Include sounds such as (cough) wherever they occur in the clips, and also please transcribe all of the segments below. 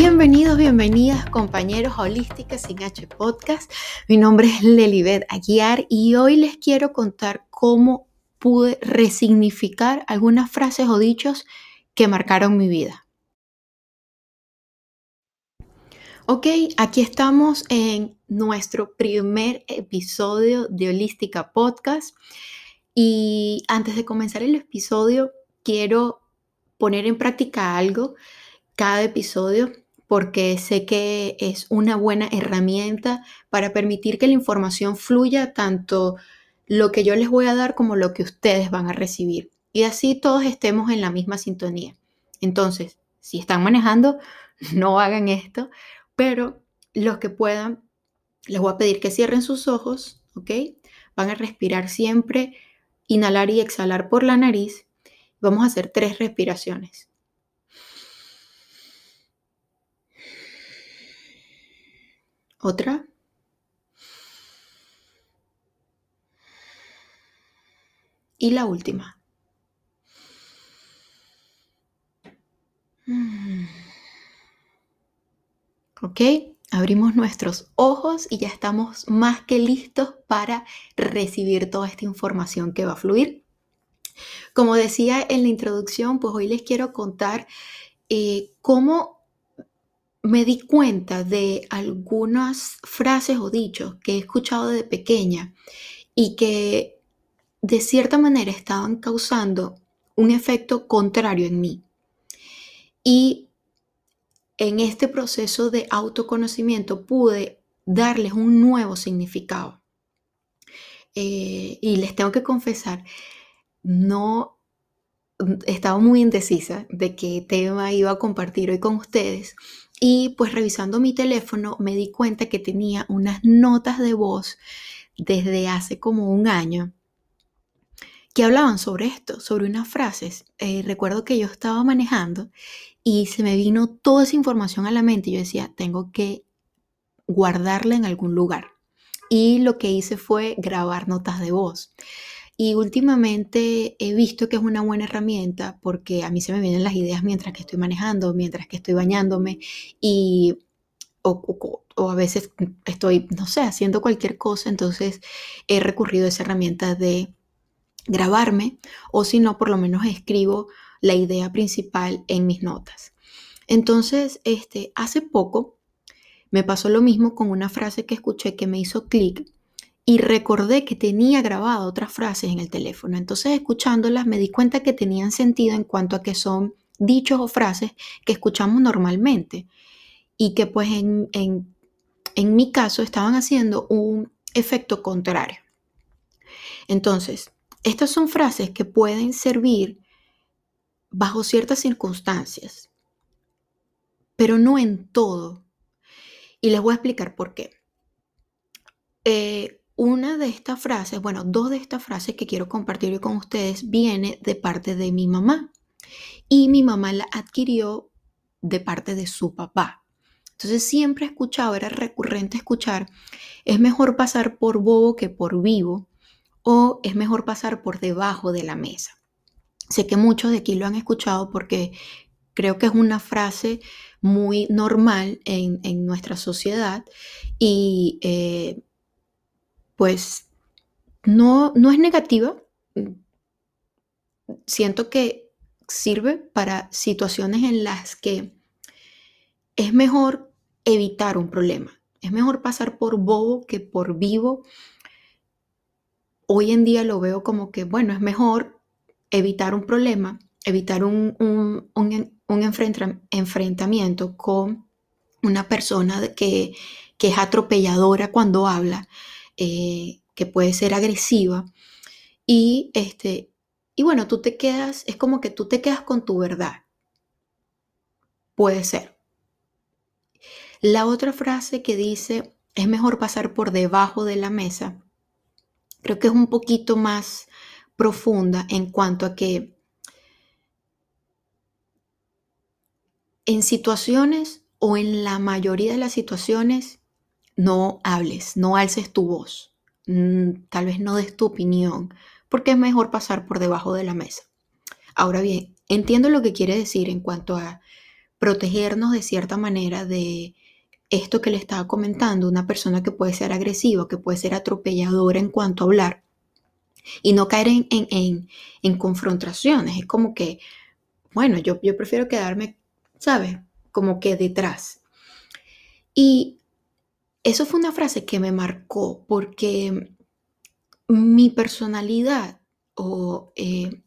Bienvenidos, bienvenidas compañeros holísticas sin H Podcast. Mi nombre es Lelibet Aguiar y hoy les quiero contar cómo pude resignificar algunas frases o dichos que marcaron mi vida. Ok, aquí estamos en nuestro primer episodio de Holística Podcast y antes de comenzar el episodio quiero poner en práctica algo cada episodio porque sé que es una buena herramienta para permitir que la información fluya tanto lo que yo les voy a dar como lo que ustedes van a recibir. Y así todos estemos en la misma sintonía. Entonces, si están manejando, (laughs) no hagan esto, pero los que puedan, les voy a pedir que cierren sus ojos, ¿ok? Van a respirar siempre, inhalar y exhalar por la nariz. Vamos a hacer tres respiraciones. Otra. Y la última. Mm. ¿Ok? Abrimos nuestros ojos y ya estamos más que listos para recibir toda esta información que va a fluir. Como decía en la introducción, pues hoy les quiero contar eh, cómo me di cuenta de algunas frases o dichos que he escuchado de pequeña y que de cierta manera estaban causando un efecto contrario en mí. Y en este proceso de autoconocimiento pude darles un nuevo significado. Eh, y les tengo que confesar, no estaba muy indecisa de qué tema iba a compartir hoy con ustedes y pues revisando mi teléfono me di cuenta que tenía unas notas de voz desde hace como un año que hablaban sobre esto, sobre unas frases. Eh, recuerdo que yo estaba manejando y se me vino toda esa información a la mente yo decía, tengo que guardarla en algún lugar. Y lo que hice fue grabar notas de voz. Y últimamente he visto que es una buena herramienta porque a mí se me vienen las ideas mientras que estoy manejando, mientras que estoy bañándome y o, a veces estoy, no sé, haciendo cualquier cosa, entonces he recurrido a esa herramienta de grabarme o si no, por lo menos escribo la idea principal en mis notas. Entonces, este, hace poco me pasó lo mismo con una frase que escuché que me hizo clic y recordé que tenía grabado otras frases en el teléfono. Entonces, escuchándolas, me di cuenta que tenían sentido en cuanto a que son dichos o frases que escuchamos normalmente y que pues en, en mi caso estaban haciendo un efecto contrario. Entonces, estas son frases que pueden servir bajo ciertas circunstancias, pero no en todo. Y les voy a explicar por qué. Eh, una de estas frases, bueno, dos de estas frases que quiero compartir con ustedes viene de parte de mi mamá y mi mamá la adquirió de parte de su papá. Entonces siempre he escuchado, era recurrente escuchar, es mejor pasar por bobo que por vivo o es mejor pasar por debajo de la mesa. Sé que muchos de aquí lo han escuchado porque creo que es una frase muy normal en, nuestra sociedad y eh, pues no, no es negativa. Siento que sirve para situaciones en las que es mejor evitar un problema. Es mejor pasar por bobo que por vivo. Hoy en día lo veo como que, bueno, es mejor evitar un problema, evitar un, enfrentamiento con una persona que, que es atropelladora cuando habla, eh, que puede ser agresiva. Y, este, y bueno, tú te quedas, es como que tú te quedas con tu verdad. Puede ser. La otra frase que dice, es mejor pasar por debajo de la mesa, creo que es un poquito más profunda en cuanto a que en situaciones o en la mayoría de las situaciones no hables, no alces tu voz, mm, tal vez no des tu opinión, porque es mejor pasar por debajo de la mesa. Ahora bien, entiendo lo que quiere decir en cuanto a protegernos de cierta manera de esto que le estaba comentando, una persona que puede ser agresiva, que puede ser atropelladora en cuanto a hablar, y no caer en, confrontaciones. Es como que, bueno, yo, yo prefiero quedarme, ¿sabes? Como que detrás. Y eso fue una frase que me marcó porque mi personalidad o eh,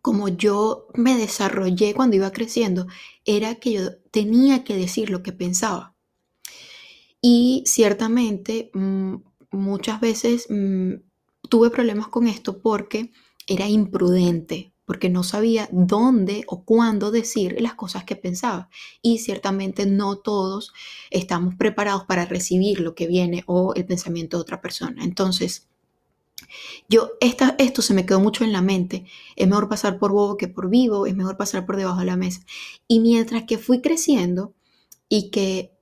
como yo me desarrollé cuando iba creciendo, era que yo tenía que decir lo que pensaba. Y ciertamente mm, muchas veces mm, tuve problemas con esto porque era imprudente, porque no sabía dónde o cuándo decir las cosas que pensaba. Y ciertamente no todos estamos preparados para recibir lo que viene o el pensamiento de otra persona. Entonces, yo, esto se me quedó mucho en la mente. Es mejor pasar por bobo que por vivo, es mejor pasar por debajo de la mesa. Y mientras que fui creciendo y que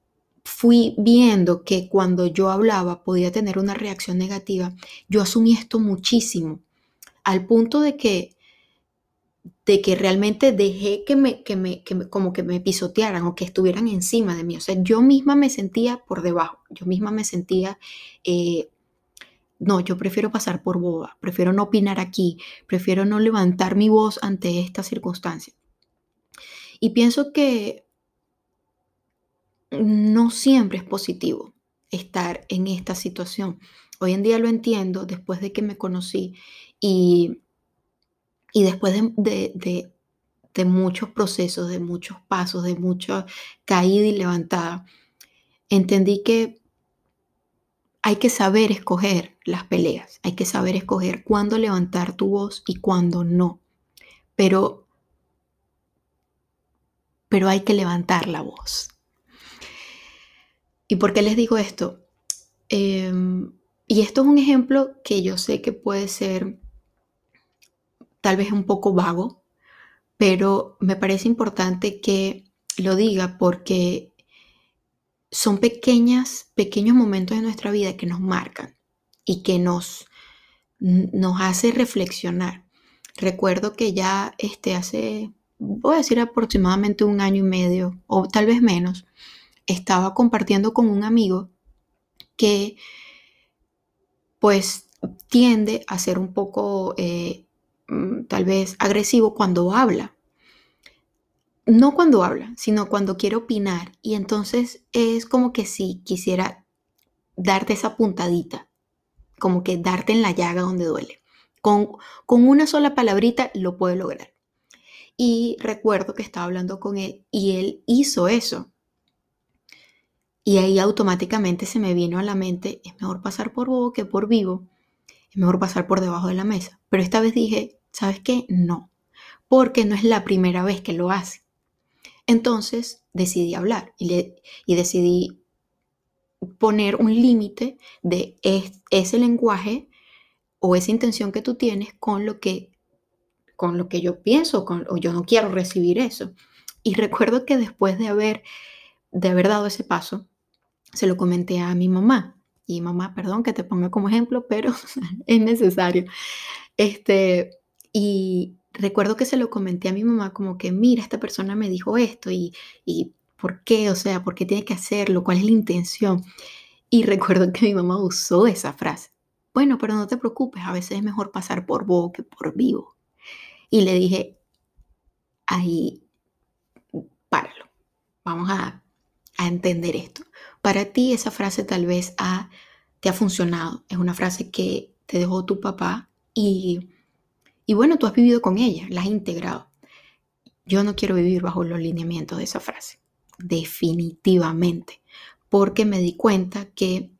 fui viendo que cuando yo hablaba podía tener una reacción negativa, yo asumí esto muchísimo, al punto de que, de que realmente dejé que me, que me, como que me pisotearan o que estuvieran encima de mí. O sea, yo misma me sentía por debajo, yo misma me sentía, eh, no, yo prefiero pasar por boba, prefiero no opinar aquí, prefiero no levantar mi voz ante esta circunstancia. Y pienso que no siempre es positivo estar en esta situación. Hoy en día lo entiendo después de que me conocí y, y después de, de, muchos procesos, de muchos pasos, de mucha caída y levantada. Entendí que hay que saber escoger las peleas, hay que saber escoger cuándo levantar tu voz y cuándo no. Pero, pero hay que levantar la voz. ¿Y por qué les digo esto? Em, y esto es un ejemplo que yo sé que puede ser tal vez un poco vago, pero me parece importante que lo diga porque son pequeñas, pequeños momentos de nuestra vida que nos marcan y que nos, nos hace reflexionar. Recuerdo que ya este, hace, voy a decir aproximadamente un año y medio o tal vez menos, estaba compartiendo con un amigo que pues tiende a ser un poco eh, tal vez agresivo cuando habla. No cuando habla, sino cuando quiere opinar. Y entonces es como que si quisiera darte esa puntadita, como que darte en la llaga donde duele. Con, con una sola palabrita lo puede lograr. Y recuerdo que estaba hablando con él y él hizo eso. Y ahí automáticamente se me vino a la mente, es mejor pasar por bobo que por vivo, es mejor pasar por debajo de la mesa. Pero esta vez dije, ¿sabes qué? No, porque no es la primera vez que lo hace. Entonces decidí hablar y, le, y decidí poner un límite de ese lenguaje o esa intención que tú tienes con lo que, con lo que yo pienso o yo no quiero recibir eso. Y recuerdo que después de haber, de haber dado ese paso, se lo comenté a mi mamá. Y mamá, perdón que te ponga como ejemplo, pero (laughs) es necesario. Este, y recuerdo que se lo comenté a mi mamá como que, mira, esta persona me dijo esto y, y ¿por qué? O sea, ¿por qué tiene que hacerlo? ¿Cuál es la intención? Y (laughs) recuerdo que mi mamá usó esa frase. Bueno, pero no te preocupes, a veces es mejor pasar por vos que por vivo. Y le dije, ahí, páralo. Vamos a, a entender esto. Para ti esa frase tal vez ha, te ha funcionado. Es una frase que te dejó tu papá y, y bueno, tú has vivido con ella, la has integrado. Yo no quiero vivir bajo los lineamientos de esa frase, definitivamente, porque me di cuenta que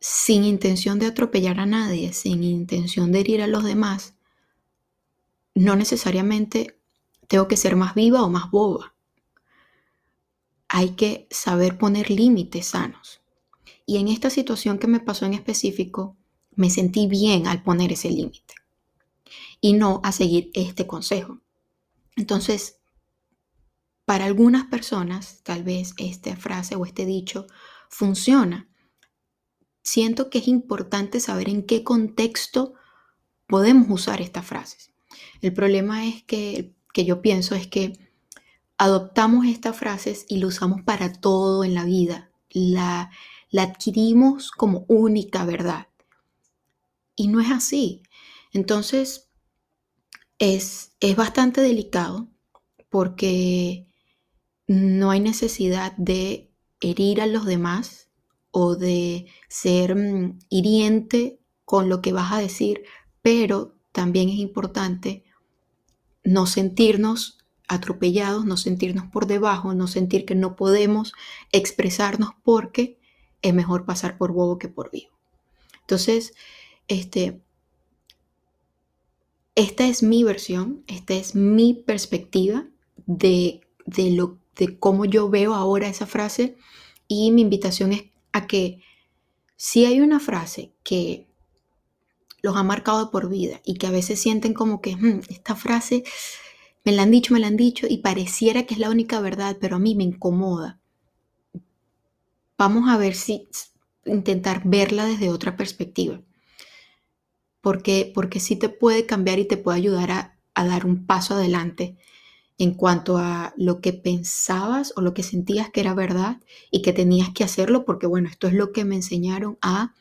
sin intención de atropellar a nadie, sin intención de herir a los demás, no necesariamente tengo que ser más viva o más boba hay que saber poner límites sanos. Y en esta situación que me pasó en específico, me sentí bien al poner ese límite y no a seguir este consejo. Entonces, para algunas personas, tal vez esta frase o este dicho funciona. Siento que es importante saber en qué contexto podemos usar estas frases. El problema es que, que yo pienso es que adoptamos estas frases y lo usamos para todo en la vida. La, la adquirimos como única verdad. Y no es así. Entonces, es, es bastante delicado porque no hay necesidad de herir a los demás o de ser mm, hiriente con lo que vas a decir, pero también es importante no sentirnos atropellados, no sentirnos por debajo, no sentir que no podemos expresarnos porque es mejor pasar por bobo que por vivo. Entonces, este, esta es mi versión, esta es mi perspectiva de, de, lo, de cómo yo veo ahora esa frase y mi invitación es a que si hay una frase que los ha marcado por vida y que a veces sienten como que hmm, esta frase me la han dicho, me la han dicho y pareciera que es la única verdad, pero a mí me incomoda. Vamos a ver si intentar verla desde otra perspectiva. Porque, porque sí te puede cambiar y te puede ayudar a, a dar un paso adelante en cuanto a lo que pensabas o lo que sentías que era verdad y que tenías que hacerlo porque, bueno, esto es lo que me enseñaron a,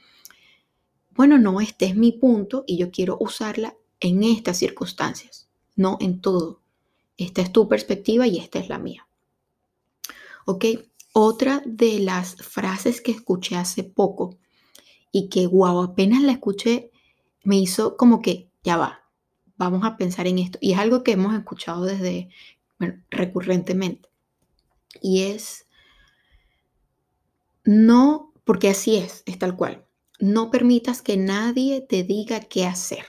bueno, no, este es mi punto y yo quiero usarla en estas circunstancias, no en todo. Esta es tu perspectiva y esta es la mía. ¿Ok? Otra de las frases que escuché hace poco y que, wow, apenas la escuché, me hizo como que, ya va, vamos a pensar en esto. Y es algo que hemos escuchado desde, bueno, recurrentemente. Y es, no, porque así es, es tal cual. No permitas que nadie te diga qué hacer.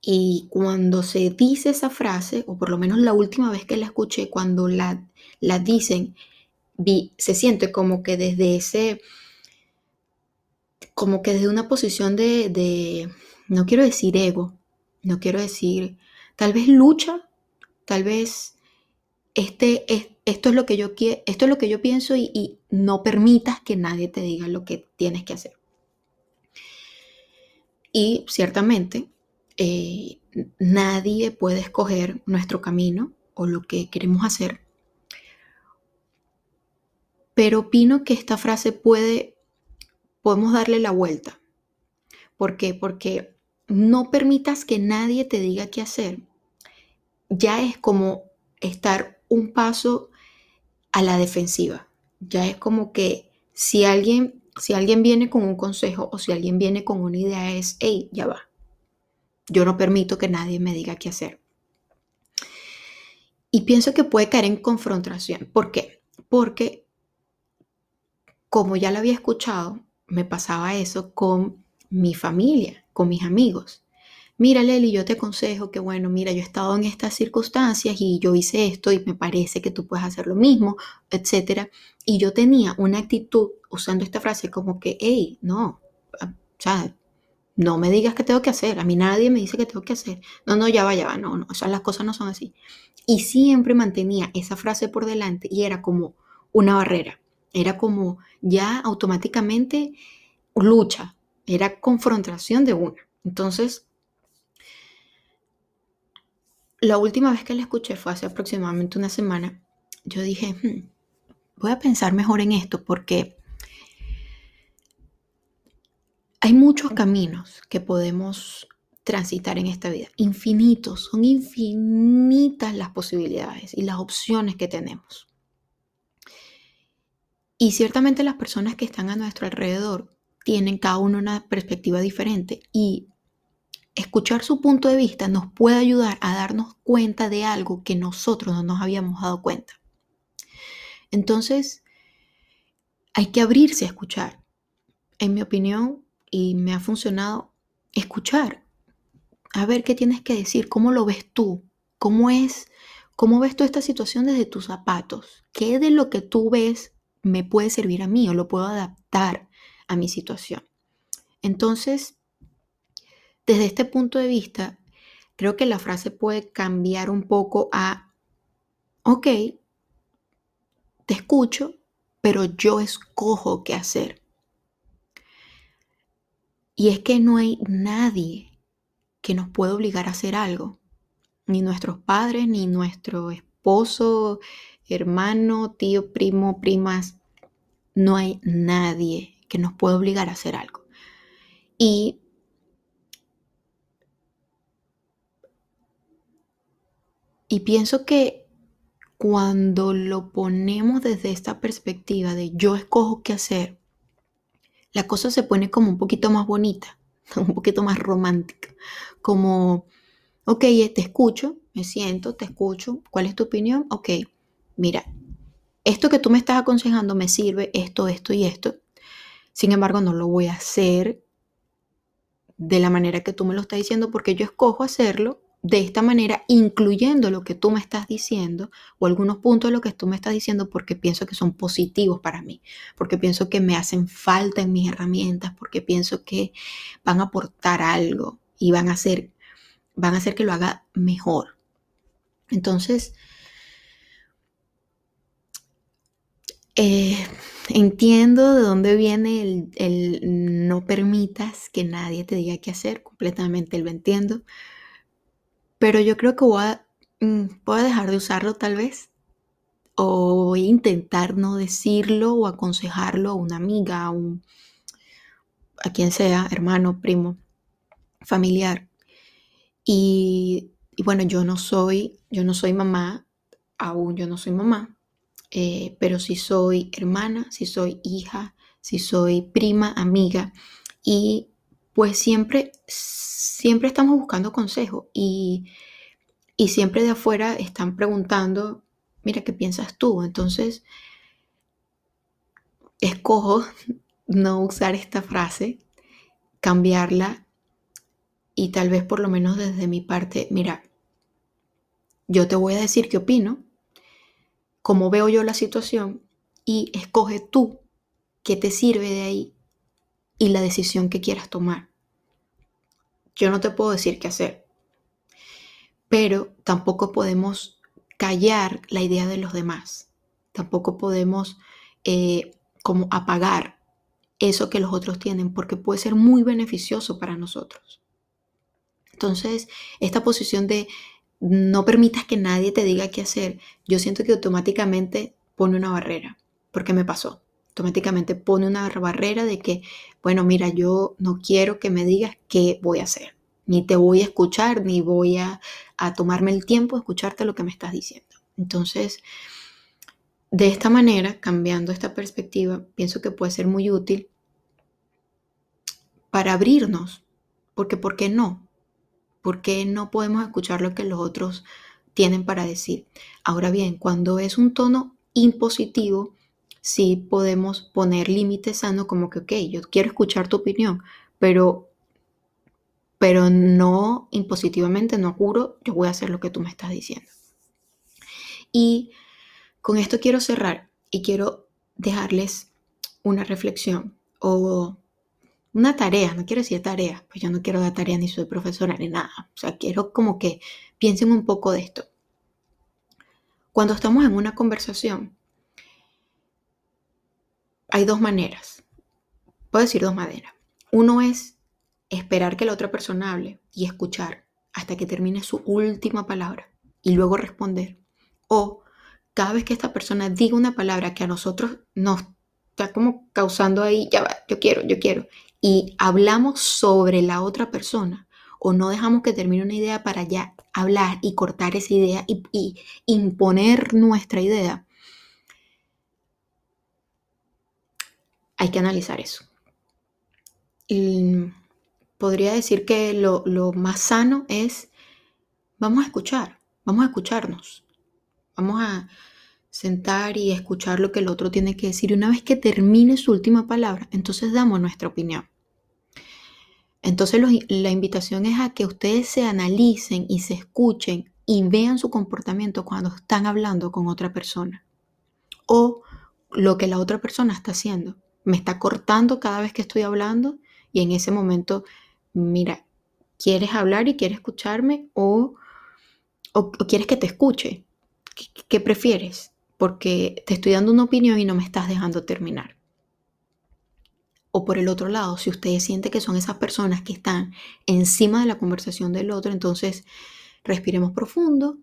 Y cuando se dice esa frase, o por lo menos la última vez que la escuché, cuando la, la dicen, vi, se siente como que desde ese, como que desde una posición de, de, no quiero decir ego, no quiero decir, tal vez lucha, tal vez este, es, esto, es lo que yo quiero, esto es lo que yo pienso y, y no permitas que nadie te diga lo que tienes que hacer. Y ciertamente eh, nadie puede escoger nuestro camino o lo que queremos hacer. Pero opino que esta frase puede, podemos darle la vuelta. ¿Por qué? Porque no permitas que nadie te diga qué hacer. Ya es como estar un paso a la defensiva. Ya es como que si alguien, si alguien viene con un consejo o si alguien viene con una idea es, hey, ya va yo no permito que nadie me diga qué hacer. Y pienso que puede caer en confrontación. ¿Por qué? Porque, como ya lo había escuchado, me pasaba eso con mi familia, con mis amigos. Mira, Leli, yo te aconsejo que, bueno, mira, yo he estado en estas circunstancias y yo hice esto y me parece que tú puedes hacer lo mismo, etcétera. Y yo tenía una actitud usando esta frase como que, hey, no, o sea, no me digas qué tengo que hacer. A mí nadie me dice qué tengo que hacer. No, no, ya va, ya va. No, no, esas las cosas no son así. Y siempre mantenía esa frase por delante y era como una barrera. Era como ya automáticamente lucha. Era confrontación de una. Entonces, la última vez que la escuché fue hace aproximadamente una semana. Yo dije, hmm, voy a pensar mejor en esto porque hay muchos caminos que podemos transitar en esta vida, infinitos, son infinitas las posibilidades y las opciones que tenemos. Y ciertamente las personas que están a nuestro alrededor tienen cada uno una perspectiva diferente y escuchar su punto de vista nos puede ayudar a darnos cuenta de algo que nosotros no nos habíamos dado cuenta. Entonces, hay que abrirse a escuchar. En mi opinión, y me ha funcionado escuchar, a ver qué tienes que decir, cómo lo ves tú, cómo es, cómo ves tú esta situación desde tus zapatos, qué de lo que tú ves me puede servir a mí o lo puedo adaptar a mi situación. Entonces, desde este punto de vista, creo que la frase puede cambiar un poco a, ok, te escucho, pero yo escojo qué hacer. Y es que no hay nadie que nos pueda obligar a hacer algo. Ni nuestros padres, ni nuestro esposo, hermano, tío, primo, primas. No hay nadie que nos pueda obligar a hacer algo. Y Y pienso que cuando lo ponemos desde esta perspectiva de yo escojo qué hacer, la cosa se pone como un poquito más bonita, (laughs) un poquito más romántica. Como, ok, te escucho, me siento, te escucho, ¿cuál es tu opinión? Ok, mira, esto que tú me estás aconsejando me sirve, esto, esto y esto. Sin embargo, no lo voy a hacer de la manera que tú me lo estás diciendo porque yo escojo hacerlo de esta manera, incluyendo lo que tú me estás diciendo o algunos puntos de lo que tú me estás diciendo porque pienso que son positivos para mí, porque pienso que me hacen falta en mis herramientas, porque pienso que van a aportar algo y van a hacer, van a hacer que lo haga mejor. Entonces, eh, entiendo de dónde viene el, no permitas que nadie te diga qué hacer, completamente lo entiendo, pero yo creo que voy a, mm, dejar de usarlo tal vez. O voy a intentar no decirlo o aconsejarlo a una amiga, a, quien sea, hermano, primo, familiar. Y, bueno, yo no soy, yo no soy mamá, aún yo no soy mamá, eh, pero sí soy hermana, sí soy hija, sí soy prima, amiga. Y pues siempre, siempre estamos buscando consejo y, y siempre de afuera están preguntando, mira, ¿qué piensas tú? Entonces, escojo no usar esta frase, cambiarla y tal vez por lo menos desde mi parte, mira, yo te voy a decir qué opino, cómo veo yo la situación y escoge tú qué te sirve de ahí y la decisión que quieras tomar. Yo no te puedo decir qué hacer, pero tampoco podemos callar la idea de los demás. Tampoco podemos eh, como apagar eso que los otros tienen porque puede ser muy beneficioso para nosotros. Entonces, esta posición de no permitas que nadie te diga qué hacer, yo siento que automáticamente pone una barrera, porque me pasó automáticamente pone una barrera de que, bueno, mira, yo no quiero que me digas qué voy a hacer, ni te voy a escuchar, ni voy a, tomarme el tiempo de escucharte lo que me estás diciendo. Entonces, de esta manera, cambiando esta perspectiva, pienso que puede ser muy útil para abrirnos, porque ¿por qué no? ¿Por qué no podemos escuchar lo que los otros tienen para decir? Ahora bien, cuando es un tono impositivo, sí podemos poner límites sanos como que, ok, yo quiero escuchar tu opinión, pero, pero no impositivamente, no juro, yo voy a hacer lo que tú me estás diciendo. Y con esto quiero cerrar y quiero dejarles una reflexión o una tarea, no quiero decir tarea, pues yo no quiero dar tarea ni soy profesora ni nada, o sea, quiero como que piensen un poco de esto. Cuando estamos en una conversación, hay dos maneras. Puedo decir dos maneras. Uno es esperar que la otra persona hable y escuchar hasta que termine su última palabra y luego responder. O cada vez que esta persona diga una palabra que a nosotros nos está como causando ahí, ya va, yo quiero, yo quiero, y hablamos sobre la otra persona o no dejamos que termine una idea para ya hablar y cortar esa idea y, imponer nuestra idea, hay que analizar eso. Podría decir que lo, más sano es, vamos a escuchar, vamos a escucharnos, vamos a sentar y escuchar lo que el otro tiene que decir. Y una vez que termine su última palabra, entonces damos nuestra opinión. Entonces la invitación es a que ustedes se analicen y se escuchen y vean su comportamiento cuando están hablando con otra persona o lo que la otra persona está haciendo me está cortando cada vez que estoy hablando y en ese momento, mira, ¿quieres hablar y quieres escucharme o, o, quieres que te escuche? ¿Qué, prefieres? Porque te estoy dando una opinión y no me estás dejando terminar. O por el otro lado, si ustedes sienten que son esas personas que están encima de la conversación del otro, entonces respiremos profundo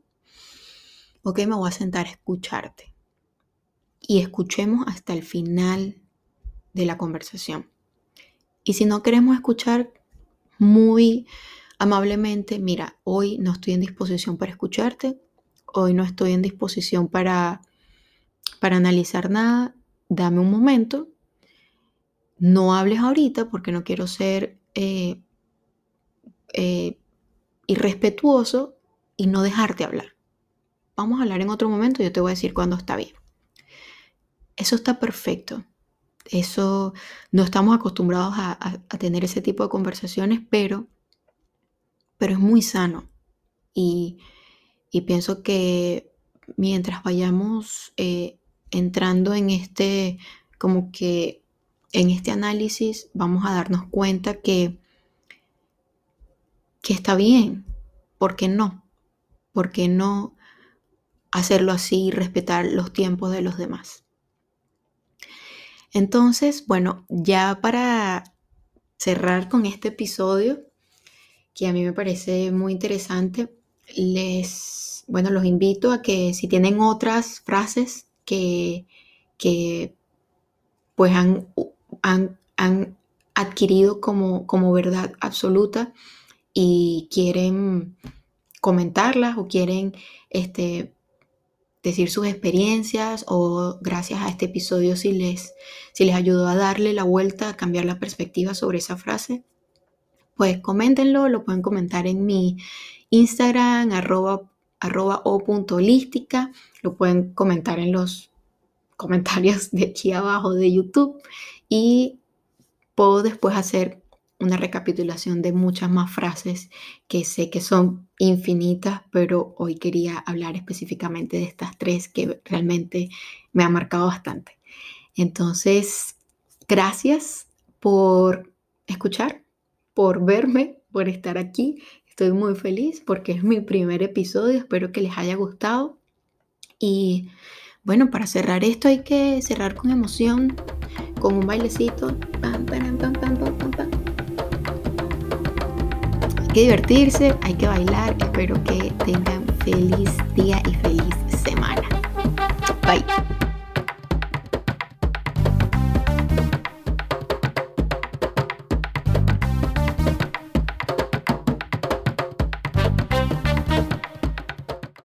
ok, me voy a sentar a escucharte. Y escuchemos hasta el final de la conversación. Y si no queremos escuchar muy amablemente, mira, hoy no estoy en disposición para escucharte, hoy no estoy en disposición para, para analizar nada, dame un momento, no hables ahorita porque no quiero ser eh, eh, irrespetuoso y no dejarte hablar. Vamos a hablar en otro momento yo te voy a decir cuándo está bien. Eso está perfecto. Eso no estamos acostumbrados a, tener ese tipo de conversaciones, pero, pero es muy sano. Y, pienso que mientras vayamos eh, entrando en este, como que en este análisis, vamos a darnos cuenta que, que está bien. ¿Por qué no? ¿Por qué no hacerlo así y respetar los tiempos de los demás? Entonces, bueno, ya para cerrar con este episodio, que a mí me parece muy interesante, les, bueno, los invito a que si tienen otras frases que, que pues han, adquirido como, como verdad absoluta y quieren comentarlas o quieren este, decir sus experiencias o gracias a este episodio si les, si les ayudó a darle la vuelta, a cambiar la perspectiva sobre esa frase, pues coméntenlo, lo pueden comentar en mi Instagram, arroba, arroba o punto holística, lo pueden comentar en los comentarios de aquí abajo de YouTube y puedo después hacer una recapitulación de muchas más frases que sé que son infinitas, pero hoy quería hablar específicamente de estas tres que realmente me han marcado bastante. Entonces, gracias por escuchar, por verme, por estar aquí. Estoy muy feliz porque es mi primer episodio, espero que les haya gustado. Y bueno, para cerrar esto hay que cerrar con emoción, con un bailecito. Hay que divertirse, hay que bailar. Espero que tengan feliz día y feliz semana. Bye.